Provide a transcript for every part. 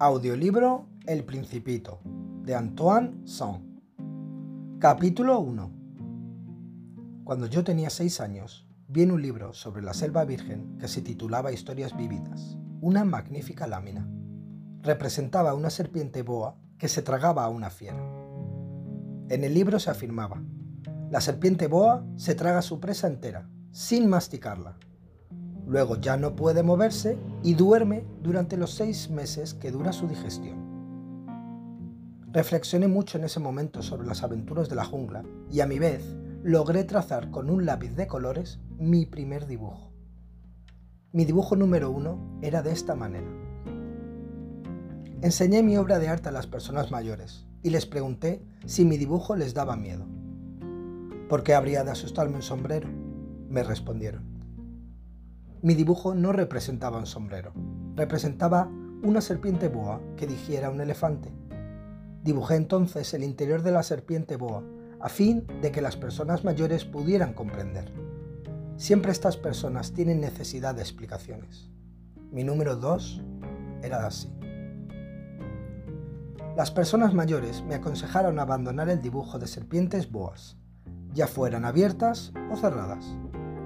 Audiolibro El Principito de Antoine Saint. Capítulo 1. Cuando yo tenía seis años, vi en un libro sobre la selva virgen que se titulaba Historias Vividas, una magnífica lámina. Representaba una serpiente boa que se tragaba a una fiera. En el libro se afirmaba, la serpiente boa se traga su presa entera, sin masticarla, Luego ya no puede moverse y duerme durante los seis meses que dura su digestión. Reflexioné mucho en ese momento sobre las aventuras de la jungla y a mi vez logré trazar con un lápiz de colores mi primer dibujo. Mi dibujo número uno era de esta manera. Enseñé mi obra de arte a las personas mayores y les pregunté si mi dibujo les daba miedo. ¿Por qué habría de asustarme un sombrero? Me respondieron. Mi dibujo no representaba un sombrero, representaba una serpiente boa que digiera un elefante. Dibujé entonces el interior de la serpiente boa a fin de que las personas mayores pudieran comprender. Siempre estas personas tienen necesidad de explicaciones. Mi número 2 era así. Las personas mayores me aconsejaron abandonar el dibujo de serpientes boas, ya fueran abiertas o cerradas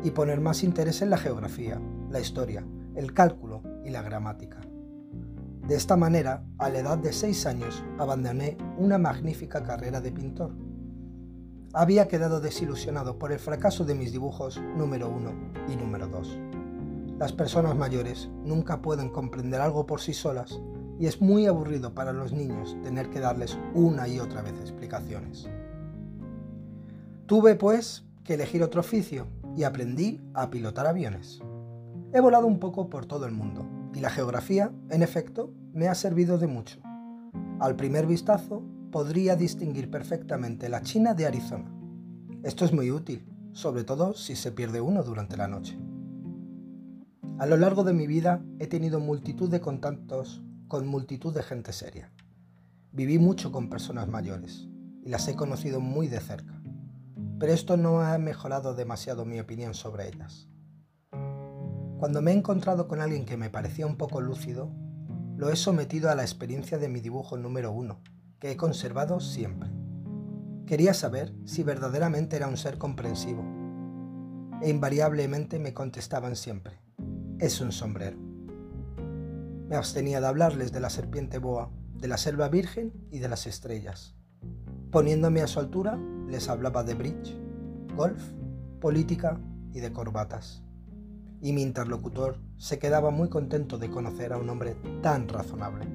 y poner más interés en la geografía, la historia, el cálculo y la gramática. De esta manera, a la edad de seis años, abandoné una magnífica carrera de pintor. Había quedado desilusionado por el fracaso de mis dibujos número uno y número dos. Las personas mayores nunca pueden comprender algo por sí solas y es muy aburrido para los niños tener que darles una y otra vez explicaciones. Tuve, pues, que elegir otro oficio y aprendí a pilotar aviones. He volado un poco por todo el mundo y la geografía, en efecto, me ha servido de mucho. Al primer vistazo podría distinguir perfectamente la China de Arizona. Esto es muy útil, sobre todo si se pierde uno durante la noche. A lo largo de mi vida he tenido multitud de contactos con multitud de gente seria. Viví mucho con personas mayores y las he conocido muy de cerca pero esto no ha mejorado demasiado mi opinión sobre ellas. Cuando me he encontrado con alguien que me parecía un poco lúcido, lo he sometido a la experiencia de mi dibujo número uno, que he conservado siempre. Quería saber si verdaderamente era un ser comprensivo, e invariablemente me contestaban siempre, es un sombrero. Me abstenía de hablarles de la serpiente boa, de la selva virgen y de las estrellas. Poniéndome a su altura, les hablaba de bridge, golf, política y de corbatas. Y mi interlocutor se quedaba muy contento de conocer a un hombre tan razonable.